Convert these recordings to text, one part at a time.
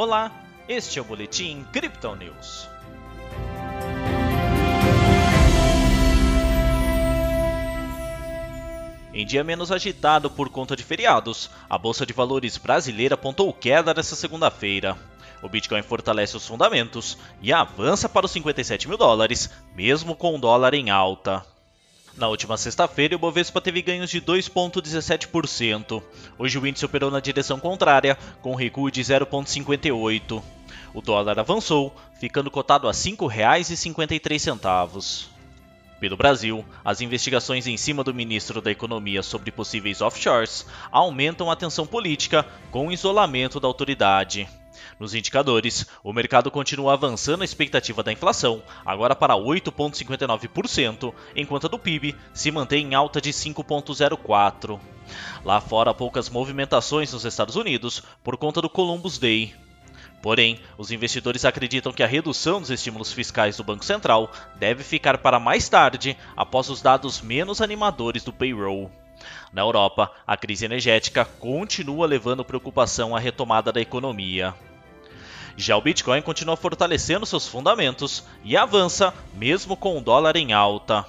Olá, este é o Boletim Crypto News. Em dia menos agitado por conta de feriados, a Bolsa de Valores brasileira apontou queda nesta segunda-feira. O Bitcoin fortalece os fundamentos e avança para os 57 mil dólares, mesmo com o dólar em alta. Na última sexta-feira, o Bovespa teve ganhos de 2,17%. Hoje o índice operou na direção contrária, com recuo de 0,58%. O dólar avançou, ficando cotado a R$ 5,53. Pelo Brasil, as investigações em cima do ministro da Economia sobre possíveis offshores aumentam a tensão política com o isolamento da autoridade. Nos indicadores, o mercado continua avançando a expectativa da inflação, agora para 8,59%, enquanto a do PIB se mantém em alta de 5,04%. Lá fora, poucas movimentações nos Estados Unidos por conta do Columbus Day. Porém, os investidores acreditam que a redução dos estímulos fiscais do Banco Central deve ficar para mais tarde, após os dados menos animadores do payroll. Na Europa, a crise energética continua levando preocupação à retomada da economia. Já o Bitcoin continua fortalecendo seus fundamentos e avança mesmo com o dólar em alta.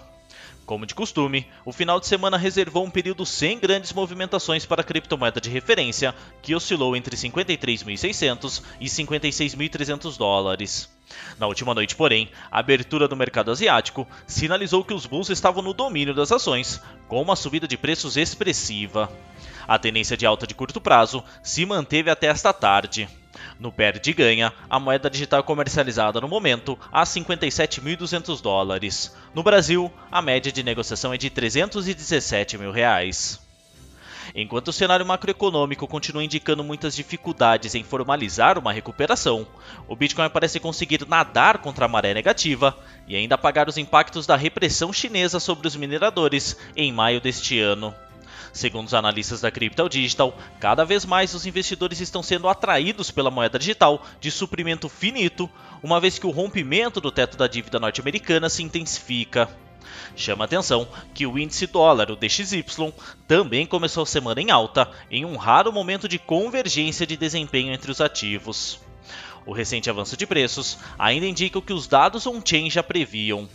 Como de costume, o final de semana reservou um período sem grandes movimentações para a criptomoeda de referência, que oscilou entre 53.600 e 56.300 dólares. Na última noite, porém, a abertura do mercado asiático sinalizou que os bulls estavam no domínio das ações, com uma subida de preços expressiva. A tendência de alta de curto prazo se manteve até esta tarde. No perde ganha, a moeda digital comercializada no momento a 57.200 dólares. No Brasil, a média de negociação é de 317 mil reais. Enquanto o cenário macroeconômico continua indicando muitas dificuldades em formalizar uma recuperação, o Bitcoin parece conseguir nadar contra a maré negativa e ainda apagar os impactos da repressão chinesa sobre os mineradores em maio deste ano. Segundo os analistas da Crypto Digital, cada vez mais os investidores estão sendo atraídos pela moeda digital de suprimento finito, uma vez que o rompimento do teto da dívida norte-americana se intensifica. Chama atenção que o índice dólar, o DXY, também começou a semana em alta, em um raro momento de convergência de desempenho entre os ativos. O recente avanço de preços ainda indica o que os dados on-chain já previam.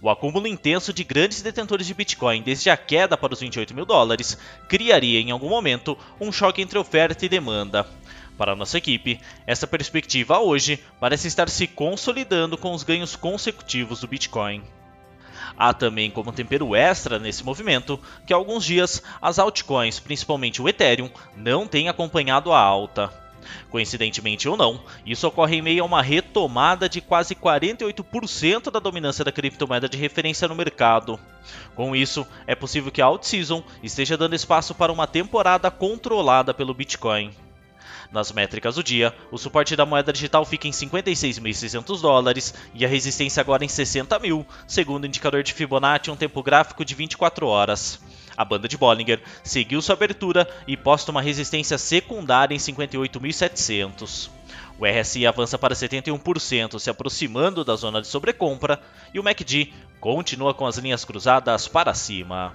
O acúmulo intenso de grandes detentores de Bitcoin desde a queda para os 28 mil dólares criaria em algum momento um choque entre oferta e demanda. Para nossa equipe, essa perspectiva hoje parece estar se consolidando com os ganhos consecutivos do Bitcoin. Há também como tempero extra nesse movimento que há alguns dias as altcoins, principalmente o Ethereum, não têm acompanhado a alta. Coincidentemente ou não, isso ocorre em meio a uma retomada de quase 48% da dominância da criptomoeda de referência no mercado. Com isso, é possível que a alt-season esteja dando espaço para uma temporada controlada pelo Bitcoin. Nas métricas do dia, o suporte da moeda digital fica em 56.600 dólares e a resistência agora em 60 mil, segundo o indicador de Fibonacci um tempo gráfico de 24 horas. A banda de Bollinger seguiu sua abertura e posta uma resistência secundária em 58.700. O RSI avança para 71%, se aproximando da zona de sobrecompra, e o MACD continua com as linhas cruzadas para cima.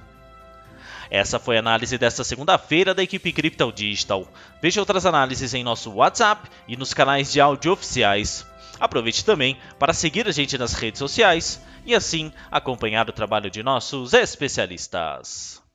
Essa foi a análise desta segunda-feira da equipe Crypto Digital. Veja outras análises em nosso WhatsApp e nos canais de áudio oficiais. Aproveite também para seguir a gente nas redes sociais e assim acompanhar o trabalho de nossos especialistas.